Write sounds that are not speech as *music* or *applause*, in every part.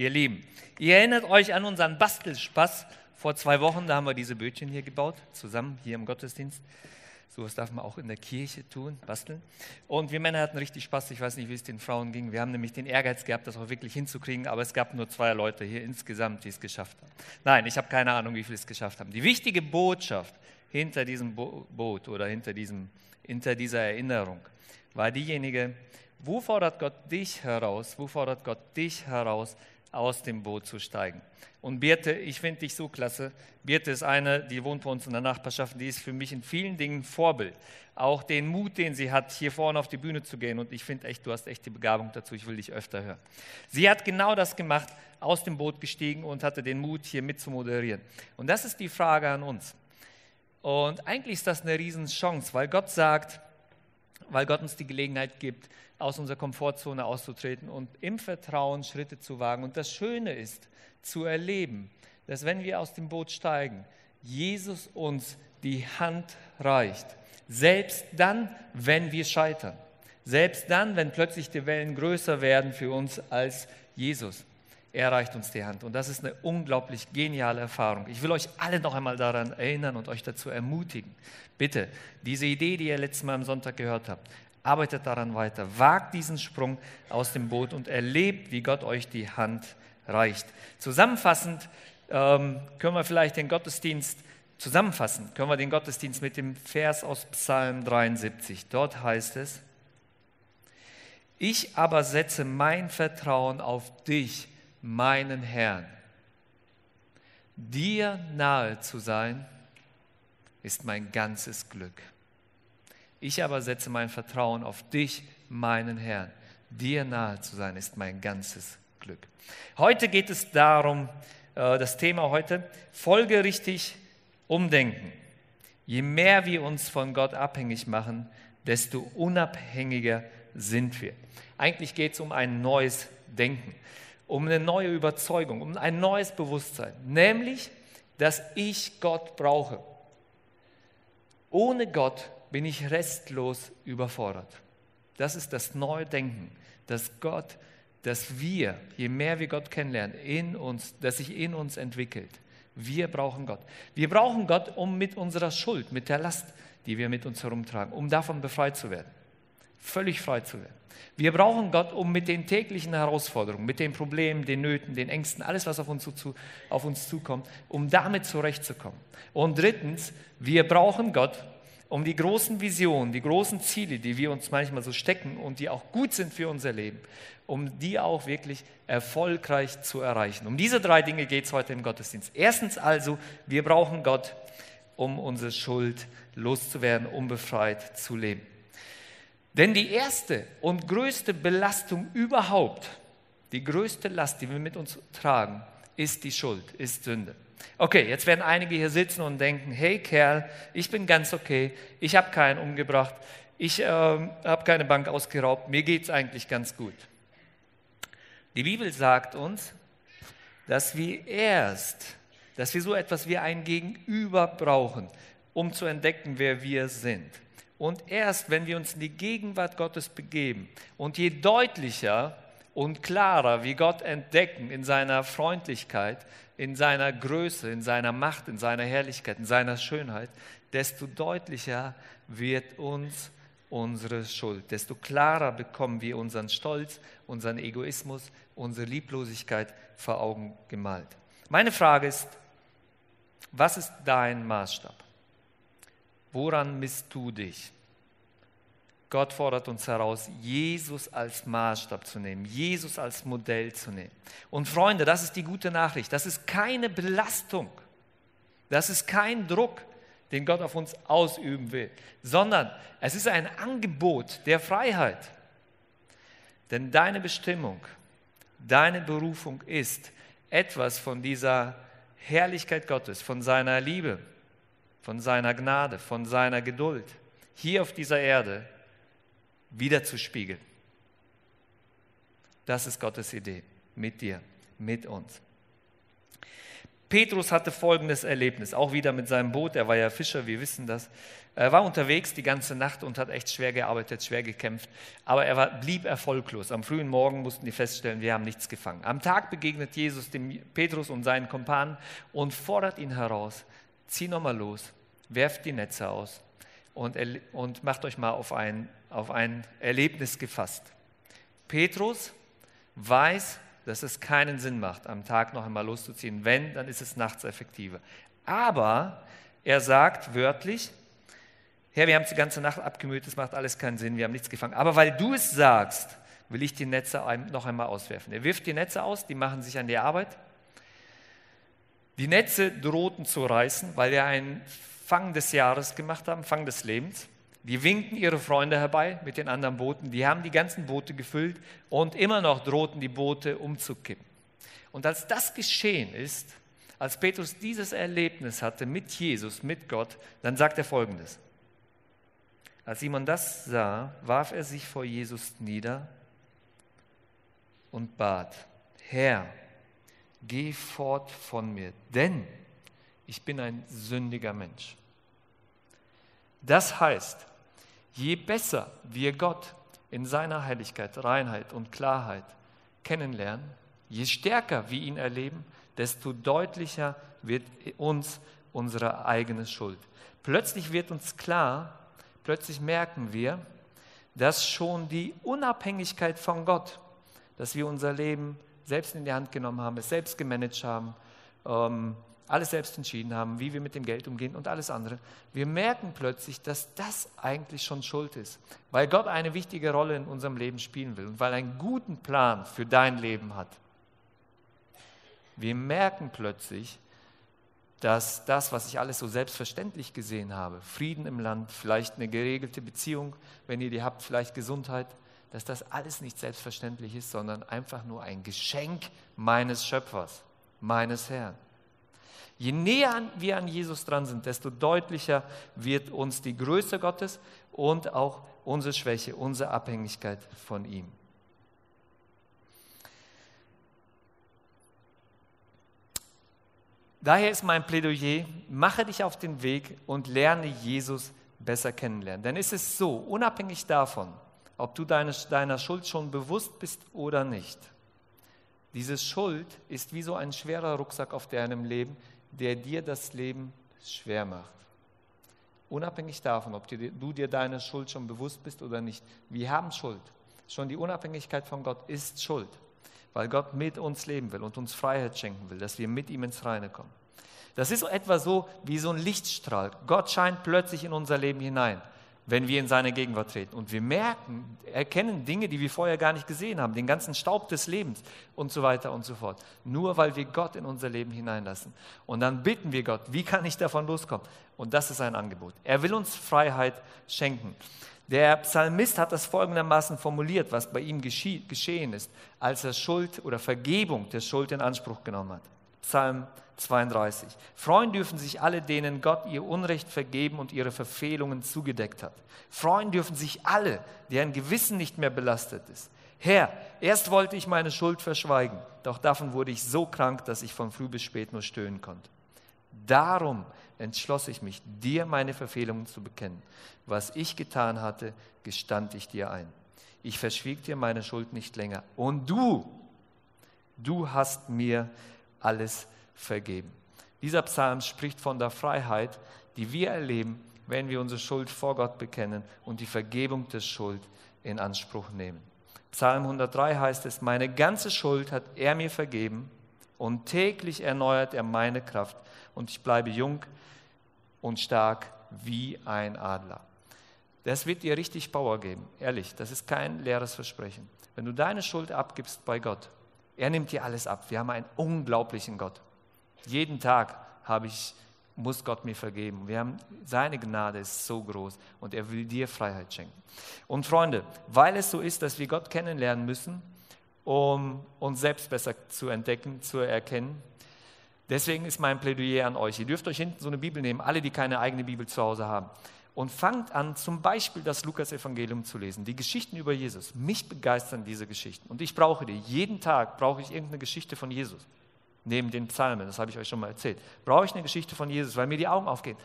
ihr Lieben. Ihr erinnert euch an unseren Bastelspaß vor zwei Wochen, da haben wir diese Bötchen hier gebaut, zusammen hier im Gottesdienst. So was darf man auch in der Kirche tun, basteln. Und wir Männer hatten richtig Spaß. Ich weiß nicht, wie es den Frauen ging. Wir haben nämlich den Ehrgeiz gehabt, das auch wirklich hinzukriegen. Aber es gab nur zwei Leute hier insgesamt, die es geschafft haben. Nein, ich habe keine Ahnung, wie viele es geschafft haben. Die wichtige Botschaft hinter diesem Bo Boot oder hinter, diesem, hinter dieser Erinnerung war diejenige, wo fordert Gott dich heraus, wo fordert Gott dich heraus, aus dem Boot zu steigen. Und Birte, ich finde dich so klasse. Birte ist eine, die wohnt bei uns in der Nachbarschaft, die ist für mich in vielen Dingen Vorbild. Auch den Mut, den sie hat, hier vorne auf die Bühne zu gehen. Und ich finde echt, du hast echt die Begabung dazu. Ich will dich öfter hören. Sie hat genau das gemacht, aus dem Boot gestiegen und hatte den Mut, hier mit zu moderieren. Und das ist die Frage an uns. Und eigentlich ist das eine Riesenchance, weil Gott sagt, weil Gott uns die Gelegenheit gibt, aus unserer Komfortzone auszutreten und im Vertrauen Schritte zu wagen. Und das Schöne ist, zu erleben, dass wenn wir aus dem Boot steigen, Jesus uns die Hand reicht. Selbst dann, wenn wir scheitern. Selbst dann, wenn plötzlich die Wellen größer werden für uns als Jesus. Er reicht uns die Hand. Und das ist eine unglaublich geniale Erfahrung. Ich will euch alle noch einmal daran erinnern und euch dazu ermutigen. Bitte, diese Idee, die ihr letztes Mal am Sonntag gehört habt, arbeitet daran weiter. Wagt diesen Sprung aus dem Boot und erlebt, wie Gott euch die Hand reicht. Zusammenfassend ähm, können wir vielleicht den Gottesdienst zusammenfassen, können wir den Gottesdienst mit dem Vers aus Psalm 73. Dort heißt es, ich aber setze mein Vertrauen auf dich, meinen Herrn. Dir nahe zu sein, ist mein ganzes Glück. Ich aber setze mein Vertrauen auf dich, meinen Herrn. Dir nahe zu sein, ist mein ganzes Glück. Heute geht es darum, äh, das Thema heute, folgerichtig umdenken. Je mehr wir uns von Gott abhängig machen, desto unabhängiger sind wir. Eigentlich geht es um ein neues Denken, um eine neue Überzeugung, um ein neues Bewusstsein, nämlich, dass ich Gott brauche. Ohne Gott bin ich restlos überfordert. Das ist das neue Denken, dass Gott, dass wir, je mehr wir Gott kennenlernen, in uns, dass sich in uns entwickelt. Wir brauchen Gott. Wir brauchen Gott, um mit unserer Schuld, mit der Last, die wir mit uns herumtragen, um davon befreit zu werden. Völlig frei zu werden. Wir brauchen Gott, um mit den täglichen Herausforderungen, mit den Problemen, den Nöten, den Ängsten, alles, was auf uns, zu, auf uns zukommt, um damit zurechtzukommen. Und drittens, wir brauchen Gott, um die großen Visionen, die großen Ziele, die wir uns manchmal so stecken und die auch gut sind für unser Leben, um die auch wirklich erfolgreich zu erreichen. Um diese drei Dinge geht es heute im Gottesdienst. Erstens also, wir brauchen Gott, um unsere Schuld loszuwerden, um befreit zu leben. Denn die erste und größte Belastung überhaupt, die größte Last, die wir mit uns tragen, ist die Schuld, ist Sünde. Okay, jetzt werden einige hier sitzen und denken, hey Kerl, ich bin ganz okay, ich habe keinen umgebracht, ich äh, habe keine Bank ausgeraubt, mir geht es eigentlich ganz gut. Die Bibel sagt uns, dass wir erst, dass wir so etwas wie ein Gegenüber brauchen, um zu entdecken, wer wir sind. Und erst, wenn wir uns in die Gegenwart Gottes begeben und je deutlicher und klarer wie Gott entdecken in seiner Freundlichkeit, in seiner Größe, in seiner Macht, in seiner Herrlichkeit, in seiner Schönheit, desto deutlicher wird uns unsere Schuld, desto klarer bekommen wir unseren Stolz, unseren Egoismus, unsere Lieblosigkeit vor Augen gemalt. Meine Frage ist, was ist dein Maßstab? Woran misst du dich? Gott fordert uns heraus, Jesus als Maßstab zu nehmen, Jesus als Modell zu nehmen. Und Freunde, das ist die gute Nachricht. Das ist keine Belastung. Das ist kein Druck, den Gott auf uns ausüben will, sondern es ist ein Angebot der Freiheit. Denn deine Bestimmung, deine Berufung ist, etwas von dieser Herrlichkeit Gottes, von seiner Liebe, von seiner Gnade, von seiner Geduld hier auf dieser Erde wiederzuspiegeln. Das ist Gottes Idee mit dir, mit uns. Petrus hatte folgendes Erlebnis, auch wieder mit seinem Boot, er war ja Fischer, wir wissen das. Er war unterwegs die ganze Nacht und hat echt schwer gearbeitet, schwer gekämpft, aber er war, blieb erfolglos. Am frühen Morgen mussten die feststellen, wir haben nichts gefangen. Am Tag begegnet Jesus dem Petrus und seinen Kumpanen und fordert ihn heraus, zieh nochmal los, werft die Netze aus und, und macht euch mal auf ein, auf ein Erlebnis gefasst. Petrus weiß, dass es keinen Sinn macht, am Tag noch einmal loszuziehen. Wenn, dann ist es nachts effektiver. Aber er sagt wörtlich, Herr, wir haben es die ganze Nacht abgemüht, es macht alles keinen Sinn, wir haben nichts gefangen. Aber weil du es sagst, will ich die Netze noch einmal auswerfen. Er wirft die Netze aus, die machen sich an die Arbeit. Die Netze drohten zu reißen, weil wir einen Fang des Jahres gemacht haben, Fang des Lebens. Die winken ihre Freunde herbei mit den anderen Booten. Die haben die ganzen Boote gefüllt und immer noch drohten die Boote umzukippen. Und als das geschehen ist, als Petrus dieses Erlebnis hatte mit Jesus, mit Gott, dann sagt er folgendes. Als Simon das sah, warf er sich vor Jesus nieder und bat, Herr, geh fort von mir, denn ich bin ein sündiger Mensch. Das heißt, je besser wir Gott in seiner Heiligkeit, Reinheit und Klarheit kennenlernen, je stärker wir ihn erleben, desto deutlicher wird uns unsere eigene Schuld. Plötzlich wird uns klar, plötzlich merken wir, dass schon die Unabhängigkeit von Gott, dass wir unser Leben selbst in die Hand genommen haben, es selbst gemanagt haben, ähm, alles selbst entschieden haben, wie wir mit dem Geld umgehen und alles andere. Wir merken plötzlich, dass das eigentlich schon Schuld ist, weil Gott eine wichtige Rolle in unserem Leben spielen will und weil er einen guten Plan für dein Leben hat. Wir merken plötzlich, dass das, was ich alles so selbstverständlich gesehen habe, Frieden im Land, vielleicht eine geregelte Beziehung, wenn ihr die habt, vielleicht Gesundheit, dass das alles nicht selbstverständlich ist, sondern einfach nur ein Geschenk meines Schöpfers, meines Herrn. Je näher wir an Jesus dran sind, desto deutlicher wird uns die Größe Gottes und auch unsere Schwäche, unsere Abhängigkeit von ihm. Daher ist mein Plädoyer, mache dich auf den Weg und lerne Jesus besser kennenlernen. Denn es ist so, unabhängig davon, ob du deine, deiner Schuld schon bewusst bist oder nicht, diese Schuld ist wie so ein schwerer Rucksack auf deinem Leben, der dir das Leben schwer macht. Unabhängig davon, ob du dir deiner Schuld schon bewusst bist oder nicht. Wir haben Schuld. Schon die Unabhängigkeit von Gott ist Schuld weil Gott mit uns leben will und uns Freiheit schenken will, dass wir mit ihm ins Reine kommen. Das ist etwa so wie so ein Lichtstrahl. Gott scheint plötzlich in unser Leben hinein, wenn wir in seine Gegenwart treten. Und wir merken, erkennen Dinge, die wir vorher gar nicht gesehen haben, den ganzen Staub des Lebens und so weiter und so fort. Nur weil wir Gott in unser Leben hineinlassen. Und dann bitten wir Gott, wie kann ich davon loskommen? Und das ist ein Angebot. Er will uns Freiheit schenken. Der Psalmist hat das folgendermaßen formuliert, was bei ihm geschehen ist, als er Schuld oder Vergebung der Schuld in Anspruch genommen hat. Psalm 32. Freuen dürfen sich alle, denen Gott ihr Unrecht vergeben und ihre Verfehlungen zugedeckt hat. Freuen dürfen sich alle, deren Gewissen nicht mehr belastet ist. Herr, erst wollte ich meine Schuld verschweigen, doch davon wurde ich so krank, dass ich von früh bis spät nur stöhnen konnte. Darum entschloss ich mich, dir meine Verfehlungen zu bekennen. Was ich getan hatte, gestand ich dir ein. Ich verschwieg dir meine Schuld nicht länger. Und du, du hast mir alles vergeben. Dieser Psalm spricht von der Freiheit, die wir erleben, wenn wir unsere Schuld vor Gott bekennen und die Vergebung der Schuld in Anspruch nehmen. Psalm 103 heißt es, meine ganze Schuld hat er mir vergeben und täglich erneuert er meine Kraft und ich bleibe jung und stark wie ein Adler. Das wird dir richtig Power geben, ehrlich. Das ist kein leeres Versprechen. Wenn du deine Schuld abgibst bei Gott, er nimmt dir alles ab. Wir haben einen unglaublichen Gott. Jeden Tag habe ich, muss Gott mir vergeben. Wir haben, seine Gnade ist so groß und er will dir Freiheit schenken. Und Freunde, weil es so ist, dass wir Gott kennenlernen müssen, um uns selbst besser zu entdecken, zu erkennen, Deswegen ist mein Plädoyer an euch. Ihr dürft euch hinten so eine Bibel nehmen, alle, die keine eigene Bibel zu Hause haben. Und fangt an, zum Beispiel das Lukas-Evangelium zu lesen, die Geschichten über Jesus. Mich begeistern diese Geschichten. Und ich brauche die. Jeden Tag brauche ich irgendeine Geschichte von Jesus. Neben den Psalmen, das habe ich euch schon mal erzählt. Brauche ich eine Geschichte von Jesus, weil mir die Augen aufgehen.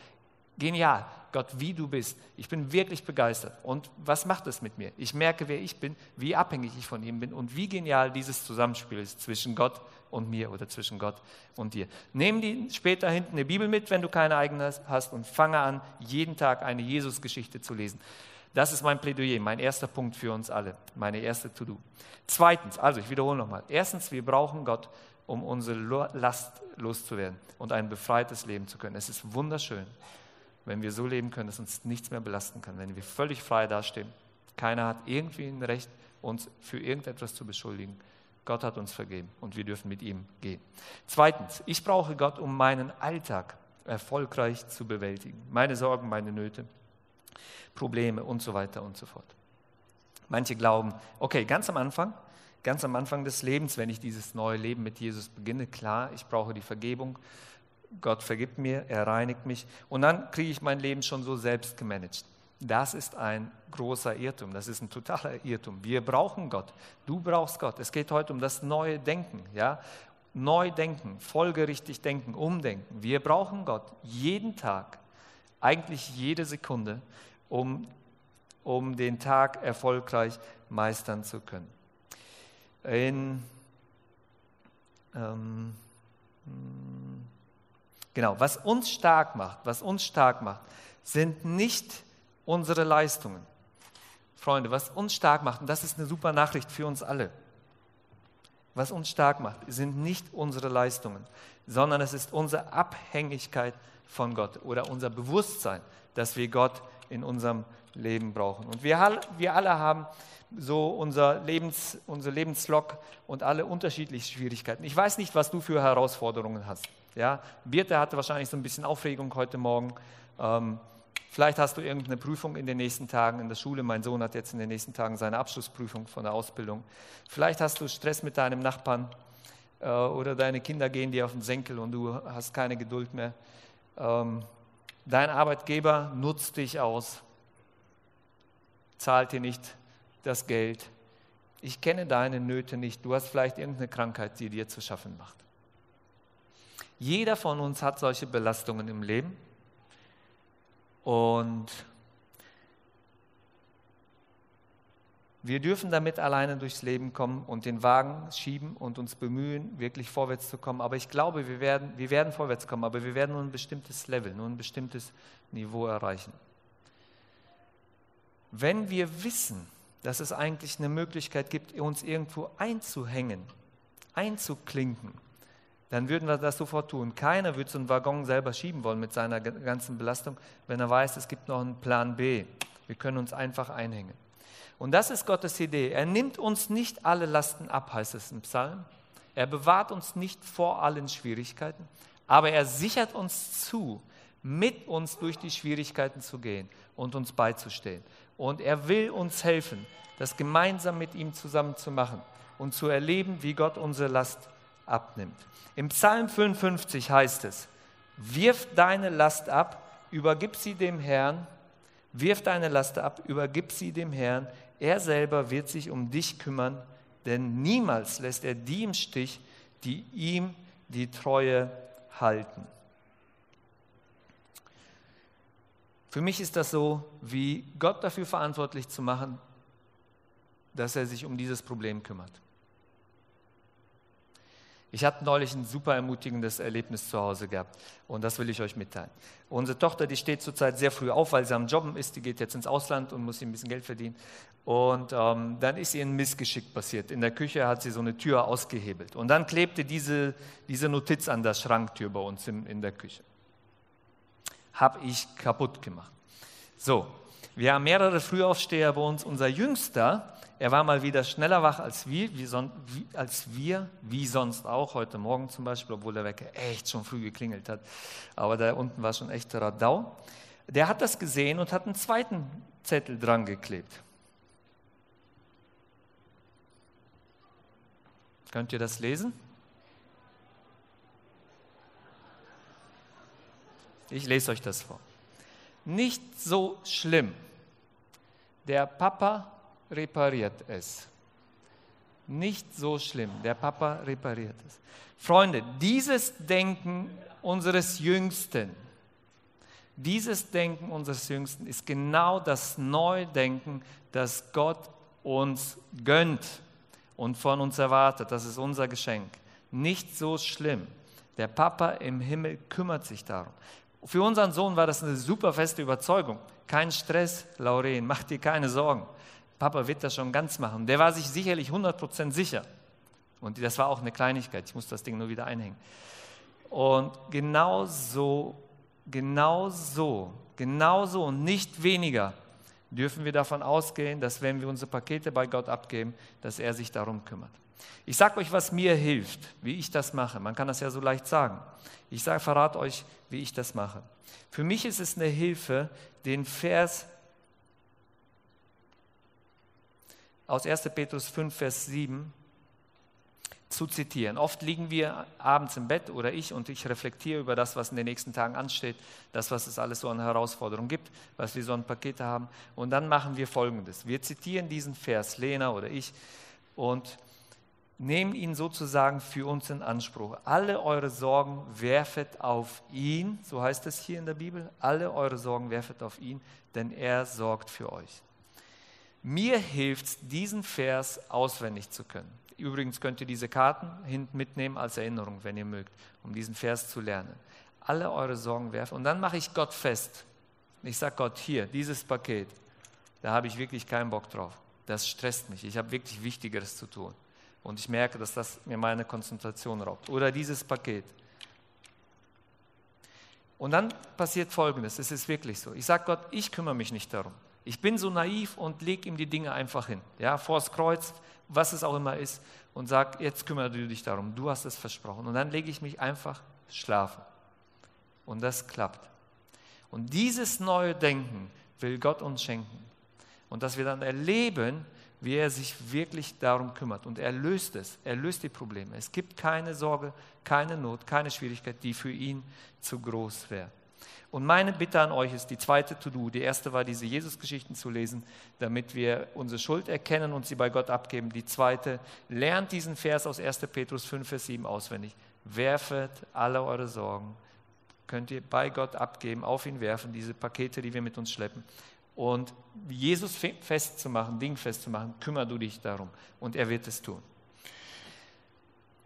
Genial, Gott, wie du bist. Ich bin wirklich begeistert. Und was macht es mit mir? Ich merke, wer ich bin, wie abhängig ich von ihm bin und wie genial dieses Zusammenspiel ist zwischen Gott und mir oder zwischen Gott und dir. Nimm die später hinten eine Bibel mit, wenn du keine eigene hast und fange an, jeden Tag eine Jesus-Geschichte zu lesen. Das ist mein Plädoyer, mein erster Punkt für uns alle, meine erste To-Do. Zweitens, also ich wiederhole nochmal. Erstens, wir brauchen Gott, um unsere Last loszuwerden und ein befreites Leben zu können. Es ist wunderschön, wenn wir so leben können, dass uns nichts mehr belasten kann, wenn wir völlig frei dastehen. Keiner hat irgendwie ein Recht, uns für irgendetwas zu beschuldigen. Gott hat uns vergeben und wir dürfen mit ihm gehen. Zweitens, ich brauche Gott, um meinen Alltag erfolgreich zu bewältigen. Meine Sorgen, meine Nöte, Probleme und so weiter und so fort. Manche glauben, okay, ganz am Anfang, ganz am Anfang des Lebens, wenn ich dieses neue Leben mit Jesus beginne, klar, ich brauche die Vergebung, Gott vergibt mir, er reinigt mich und dann kriege ich mein Leben schon so selbst gemanagt. Das ist ein großer Irrtum, das ist ein totaler Irrtum. Wir brauchen Gott, du brauchst Gott. Es geht heute um das neue Denken, ja? Neu denken, folgerichtig denken, umdenken. Wir brauchen Gott jeden Tag, eigentlich jede Sekunde, um, um den Tag erfolgreich meistern zu können. In, ähm, Genau, was uns stark macht, was uns stark macht, sind nicht unsere Leistungen. Freunde, was uns stark macht, und das ist eine super Nachricht für uns alle, was uns stark macht, sind nicht unsere Leistungen, sondern es ist unsere Abhängigkeit von Gott oder unser Bewusstsein, dass wir Gott in unserem Leben brauchen. Und wir, wir alle haben so unser, Lebens, unser Lebenslog und alle unterschiedliche Schwierigkeiten. Ich weiß nicht, was du für Herausforderungen hast. Ja, Birte hatte wahrscheinlich so ein bisschen Aufregung heute Morgen. Ähm, vielleicht hast du irgendeine Prüfung in den nächsten Tagen in der Schule. Mein Sohn hat jetzt in den nächsten Tagen seine Abschlussprüfung von der Ausbildung. Vielleicht hast du Stress mit deinem Nachbarn äh, oder deine Kinder gehen dir auf den Senkel und du hast keine Geduld mehr. Ähm, dein Arbeitgeber nutzt dich aus, zahlt dir nicht das Geld. Ich kenne deine Nöte nicht. Du hast vielleicht irgendeine Krankheit, die dir zu schaffen macht. Jeder von uns hat solche Belastungen im Leben. Und wir dürfen damit alleine durchs Leben kommen und den Wagen schieben und uns bemühen, wirklich vorwärts zu kommen. Aber ich glaube, wir werden, wir werden vorwärts kommen, aber wir werden nur ein bestimmtes Level, nur ein bestimmtes Niveau erreichen. Wenn wir wissen, dass es eigentlich eine Möglichkeit gibt, uns irgendwo einzuhängen, einzuklinken, dann würden wir das sofort tun. Keiner würde so einen Waggon selber schieben wollen mit seiner ganzen Belastung, wenn er weiß, es gibt noch einen Plan B. Wir können uns einfach einhängen. Und das ist Gottes Idee. Er nimmt uns nicht alle Lasten ab, heißt es im Psalm. Er bewahrt uns nicht vor allen Schwierigkeiten, aber er sichert uns zu, mit uns durch die Schwierigkeiten zu gehen und uns beizustehen. Und er will uns helfen, das gemeinsam mit ihm zusammen zu machen und zu erleben, wie Gott unsere Last abnimmt. Im Psalm 55 heißt es, wirf deine Last ab, übergib sie dem Herrn, wirf deine Last ab, übergib sie dem Herrn, er selber wird sich um dich kümmern, denn niemals lässt er die im Stich, die ihm die Treue halten. Für mich ist das so, wie Gott dafür verantwortlich zu machen, dass er sich um dieses Problem kümmert. Ich hatte neulich ein super ermutigendes Erlebnis zu Hause gehabt und das will ich euch mitteilen. Unsere Tochter, die steht zurzeit sehr früh auf, weil sie am Jobben ist. Die geht jetzt ins Ausland und muss ein bisschen Geld verdienen. Und ähm, dann ist ihr ein Missgeschick passiert. In der Küche hat sie so eine Tür ausgehebelt und dann klebte diese, diese Notiz an der Schranktür bei uns in, in der Küche. Habe ich kaputt gemacht. So, wir haben mehrere Frühaufsteher bei uns. Unser Jüngster, er war mal wieder schneller wach als wir, wie, son, wie, als wir, wie sonst auch, heute Morgen zum Beispiel, obwohl der Wecker echt schon früh geklingelt hat. Aber da unten war schon echt Radau. Der hat das gesehen und hat einen zweiten Zettel dran geklebt. Könnt ihr das lesen? Ich lese euch das vor. Nicht so schlimm. Der Papa repariert es. Nicht so schlimm. Der Papa repariert es. Freunde, dieses Denken unseres Jüngsten, dieses Denken unseres Jüngsten ist genau das Neudenken, das Gott uns gönnt und von uns erwartet. Das ist unser Geschenk. Nicht so schlimm. Der Papa im Himmel kümmert sich darum. Für unseren Sohn war das eine super feste Überzeugung. Kein Stress, Lauren, mach dir keine Sorgen. Papa wird das schon ganz machen. Der war sich sicherlich 100% sicher. Und das war auch eine Kleinigkeit. Ich muss das Ding nur wieder einhängen. Und genau so, genau so, genau so und nicht weniger dürfen wir davon ausgehen, dass wenn wir unsere Pakete bei Gott abgeben, dass er sich darum kümmert. Ich sage euch, was mir hilft, wie ich das mache. Man kann das ja so leicht sagen. Ich sage, verrate euch, wie ich das mache. Für mich ist es eine Hilfe, den Vers aus 1. Petrus 5, Vers 7 zu zitieren. Oft liegen wir abends im Bett oder ich und ich reflektiere über das, was in den nächsten Tagen ansteht, das, was es alles so an Herausforderungen gibt, was wir so an Pakete haben. Und dann machen wir Folgendes. Wir zitieren diesen Vers, Lena oder ich, und nehmen ihn sozusagen für uns in Anspruch. Alle eure Sorgen werfet auf ihn, so heißt es hier in der Bibel, alle eure Sorgen werfet auf ihn, denn er sorgt für euch. Mir hilft es, diesen Vers auswendig zu können. Übrigens könnt ihr diese Karten hinten mitnehmen als Erinnerung, wenn ihr mögt, um diesen Vers zu lernen. Alle eure Sorgen werfen. Und dann mache ich Gott fest. Ich sage Gott, hier, dieses Paket, da habe ich wirklich keinen Bock drauf. Das stresst mich. Ich habe wirklich Wichtigeres zu tun. Und ich merke, dass das mir meine Konzentration raubt. Oder dieses Paket. Und dann passiert Folgendes, es ist wirklich so. Ich sage Gott, ich kümmere mich nicht darum. Ich bin so naiv und lege ihm die Dinge einfach hin. Ja, vors Kreuz, was es auch immer ist, und sage, jetzt kümmere du dich darum, du hast es versprochen. Und dann lege ich mich einfach schlafen. Und das klappt. Und dieses neue Denken will Gott uns schenken. Und dass wir dann erleben, wie er sich wirklich darum kümmert. Und er löst es, er löst die Probleme. Es gibt keine Sorge, keine Not, keine Schwierigkeit, die für ihn zu groß wäre. Und meine Bitte an euch ist die zweite To-Do. Die erste war, diese Jesus-Geschichten zu lesen, damit wir unsere Schuld erkennen und sie bei Gott abgeben. Die zweite, lernt diesen Vers aus 1. Petrus 5, Vers 7 auswendig. Werfet alle eure Sorgen. Könnt ihr bei Gott abgeben, auf ihn werfen, diese Pakete, die wir mit uns schleppen. Und Jesus festzumachen, Ding festzumachen, kümmere du dich darum. Und er wird es tun.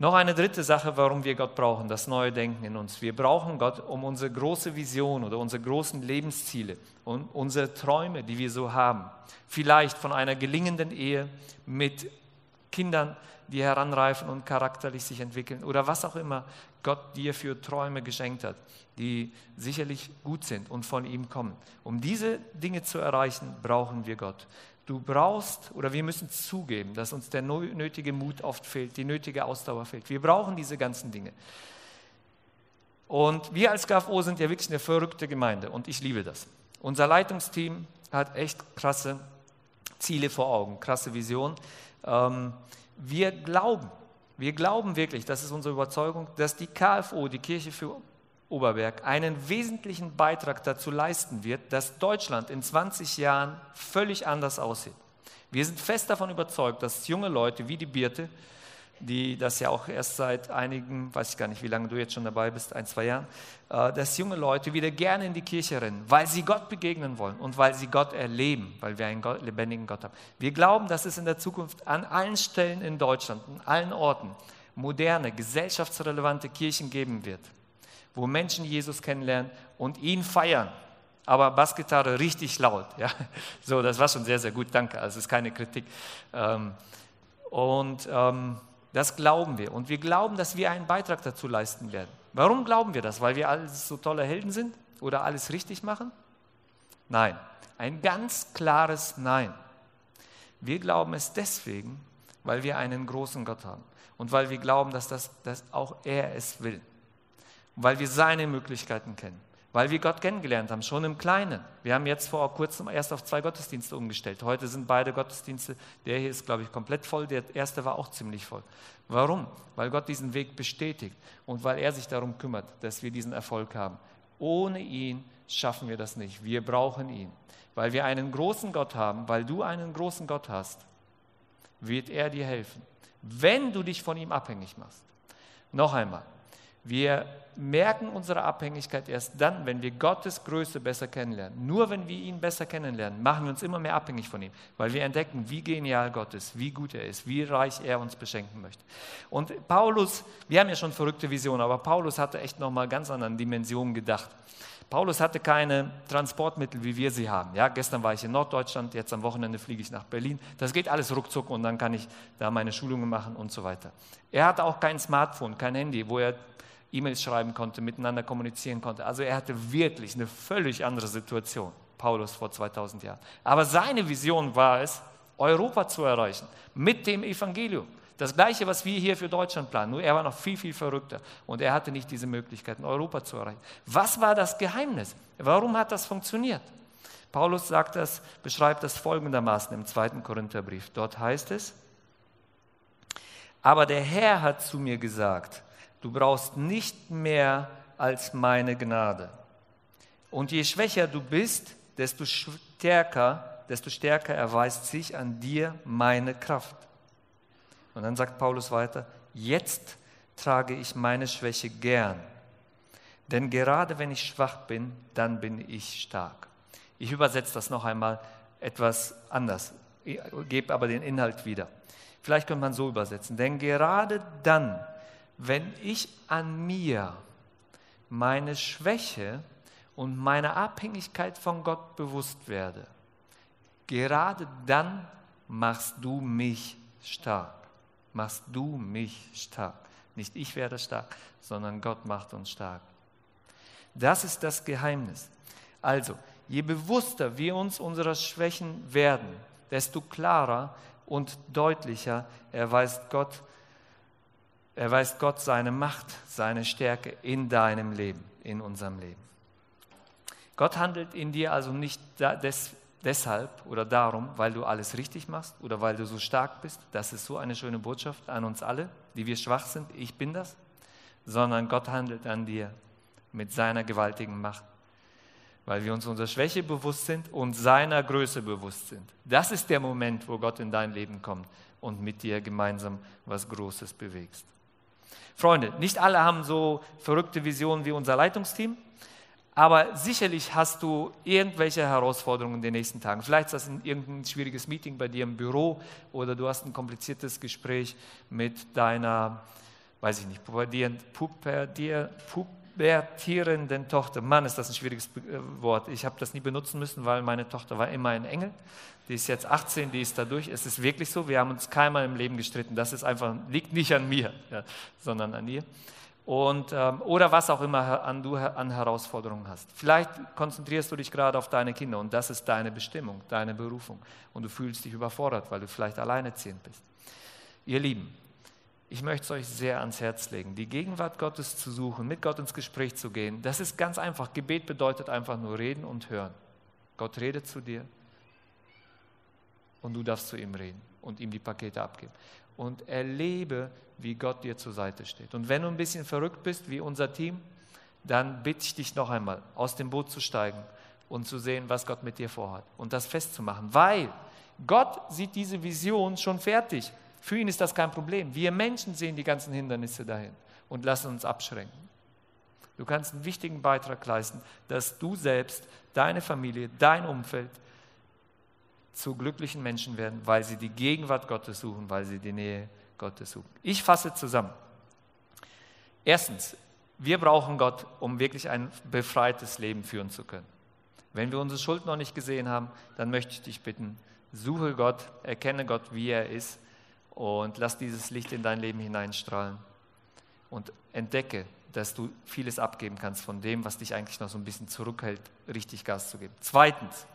Noch eine dritte Sache, warum wir Gott brauchen, das neue Denken in uns. Wir brauchen Gott, um unsere große Vision oder unsere großen Lebensziele und unsere Träume, die wir so haben, vielleicht von einer gelingenden Ehe mit Kindern, die heranreifen und charakterlich sich entwickeln oder was auch immer Gott dir für Träume geschenkt hat, die sicherlich gut sind und von ihm kommen. Um diese Dinge zu erreichen, brauchen wir Gott. Du brauchst oder wir müssen zugeben, dass uns der nötige Mut oft fehlt, die nötige Ausdauer fehlt. Wir brauchen diese ganzen Dinge. Und wir als KFO sind ja wirklich eine verrückte Gemeinde und ich liebe das. Unser Leitungsteam hat echt krasse Ziele vor Augen, krasse Vision. Ähm, wir glauben, wir glauben wirklich, das ist unsere Überzeugung, dass die KFO, die Kirche für Oberberg einen wesentlichen Beitrag dazu leisten wird, dass Deutschland in 20 Jahren völlig anders aussieht. Wir sind fest davon überzeugt, dass junge Leute wie die Birte, die das ja auch erst seit einigen, weiß ich gar nicht, wie lange du jetzt schon dabei bist, ein, zwei Jahren, äh, dass junge Leute wieder gerne in die Kirche rennen, weil sie Gott begegnen wollen und weil sie Gott erleben, weil wir einen lebendigen Gott haben. Wir glauben, dass es in der Zukunft an allen Stellen in Deutschland, an allen Orten, moderne, gesellschaftsrelevante Kirchen geben wird wo Menschen Jesus kennenlernen und ihn feiern. Aber Bassgitarre richtig laut. *laughs* Ja? So, das war schon sehr, sehr gut, danke. Also es ist keine Kritik. Ähm, und ähm, das glauben wir. Und wir glauben, dass wir einen Beitrag dazu leisten werden. Warum glauben wir das? Weil wir alles so tolle Helden sind oder alles richtig machen? Nein. Ein ganz klares Nein. Wir glauben es deswegen, weil wir einen großen Gott haben und weil wir glauben, dass, das, dass auch er es will weil wir seine Möglichkeiten kennen, weil wir Gott kennengelernt haben, schon im Kleinen. Wir haben jetzt vor kurzem erst auf zwei Gottesdienste umgestellt. Heute sind beide Gottesdienste, der hier ist, glaube ich, komplett voll, der erste war auch ziemlich voll. Warum? Weil Gott diesen Weg bestätigt und weil er sich darum kümmert, dass wir diesen Erfolg haben. Ohne ihn schaffen wir das nicht. Wir brauchen ihn. Weil wir einen großen Gott haben, weil du einen großen Gott hast, wird er dir helfen. wenn du dich von ihm abhängig machst. Noch einmal, wir merken unsere Abhängigkeit erst dann, wenn wir Gottes Größe besser kennenlernen. Nur wenn wir ihn besser kennenlernen, machen wir uns immer mehr abhängig von ihm, weil wir entdecken, wie genial Gott ist, wie gut er ist, wie reich er uns beschenken möchte. Und Paulus, wir haben ja schon verrückte Visionen, aber Paulus hatte echt nochmal ganz anderen Dimensionen gedacht. Paulus hatte keine Transportmittel, wie wir sie haben. Ja, gestern war ich in Norddeutschland, jetzt am Wochenende fliege ich nach Berlin. Das geht alles ruckzuck und dann kann ich da meine Schulungen machen und so weiter. Er hatte auch kein Smartphone, kein Handy, wo er E-Mails schreiben konnte, miteinander kommunizieren konnte. Also er hatte wirklich eine völlig andere Situation, Paulus vor 2000 Jahren. Aber seine Vision war es, Europa zu erreichen mit dem Evangelium. Das gleiche, was wir hier für Deutschland planen, nur er war noch viel, viel verrückter und er hatte nicht diese Möglichkeiten, Europa zu erreichen. Was war das Geheimnis? Warum hat das funktioniert? Paulus sagt das, beschreibt das folgendermaßen im zweiten Korintherbrief. Dort heißt es, aber der Herr hat zu mir gesagt, du brauchst nicht mehr als meine Gnade. Und je schwächer du bist, desto stärker, desto stärker erweist sich an dir meine Kraft. Und dann sagt Paulus weiter, jetzt trage ich meine Schwäche gern. Denn gerade wenn ich schwach bin, dann bin ich stark. Ich übersetze das noch einmal etwas anders, gebe aber den Inhalt wieder. Vielleicht könnte man so übersetzen. Denn gerade dann, wenn ich an mir meine Schwäche und meine Abhängigkeit von Gott bewusst werde, gerade dann machst du mich stark machst du mich stark. Nicht ich werde stark, sondern Gott macht uns stark. Das ist das Geheimnis. Also, je bewusster wir uns unserer Schwächen werden, desto klarer und deutlicher erweist Gott, erweist Gott seine Macht, seine Stärke in deinem Leben, in unserem Leben. Gott handelt in dir also nicht des, deshalb oder darum, weil du alles richtig machst oder weil du so stark bist. Das ist so eine schöne Botschaft an uns alle, die wir schwach sind. Ich bin das. Sondern Gott handelt an dir mit seiner gewaltigen Macht, weil wir uns unserer Schwäche bewusst sind und seiner Größe bewusst sind. Das ist der Moment, wo Gott in dein Leben kommt und mit dir gemeinsam was Großes bewegst. Freunde, nicht alle haben so verrückte Visionen wie unser Leitungsteam. Aber sicherlich hast du irgendwelche Herausforderungen in den nächsten Tagen. Vielleicht ist das ein, irgendein schwieriges Meeting bei dir im Büro oder du hast ein kompliziertes Gespräch mit deiner, weiß ich nicht, pubertierenden Tochter. Mann, ist das ein schwieriges äh, Wort. Ich habe das nie benutzen müssen, weil meine Tochter war immer ein Engel. Die ist jetzt 18, die ist dadurch. Es ist wirklich so, wir haben uns keinmal im Leben gestritten. Das ist einfach, liegt nicht an mir, ja, sondern an ihr und, ähm, oder was auch immer an, du an Herausforderungen hast. Vielleicht konzentrierst du dich gerade auf deine Kinder und das ist deine Bestimmung, deine Berufung und du fühlst dich überfordert, weil du vielleicht alleineziehend bist. Ihr Lieben, ich möchte es euch sehr ans Herz legen, die Gegenwart Gottes zu suchen, mit Gott ins Gespräch zu gehen. Das ist ganz einfach. Gebet bedeutet einfach nur reden und hören. Gott redet zu dir und du darfst zu ihm reden und ihm die Pakete abgeben und erlebe, wie Gott dir zur Seite steht. Und wenn du ein bisschen verrückt bist, wie unser Team, dann bitte ich dich noch einmal, aus dem Boot zu steigen und zu sehen, was Gott mit dir vorhat und das festzumachen, weil Gott sieht diese Vision schon fertig. Für ihn ist das kein Problem. Wir Menschen sehen die ganzen Hindernisse dahin und lassen uns abschränken. Du kannst einen wichtigen Beitrag leisten, dass du selbst, deine Familie, dein Umfeld zu glücklichen Menschen werden, weil sie die Gegenwart Gottes suchen, weil sie die Nähe Gottes suchen. Ich fasse zusammen. Erstens, wir brauchen Gott, um wirklich ein befreites Leben führen zu können. Wenn wir unsere Schuld noch nicht gesehen haben, dann möchte ich dich bitten, suche Gott, erkenne Gott, wie er ist und lass dieses Licht in dein Leben hineinstrahlen und entdecke, dass du vieles abgeben kannst von dem, was dich eigentlich noch so ein bisschen zurückhält, richtig Gas zu geben. Zweitens,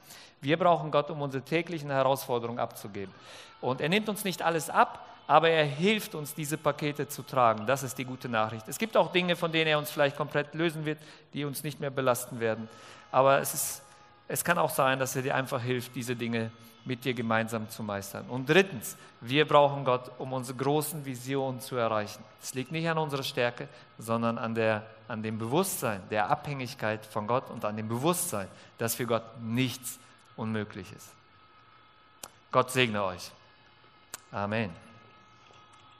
wir brauchen Gott, um unsere täglichen Herausforderungen abzugeben. Und er nimmt uns nicht alles ab, aber er hilft uns, diese Pakete zu tragen. Das ist die gute Nachricht. Es gibt auch Dinge, von denen er uns vielleicht komplett lösen wird, die uns nicht mehr belasten werden. Aber es, ist, es kann auch sein, dass er dir einfach hilft, diese Dinge mit dir gemeinsam zu meistern. Und drittens, wir brauchen Gott, um unsere großen Visionen zu erreichen. Es liegt nicht an unserer Stärke, sondern an, der, an dem Bewusstsein der Abhängigkeit von Gott und an dem Bewusstsein, dass für Gott nichts unmöglich ist. Gott segne euch. Amen.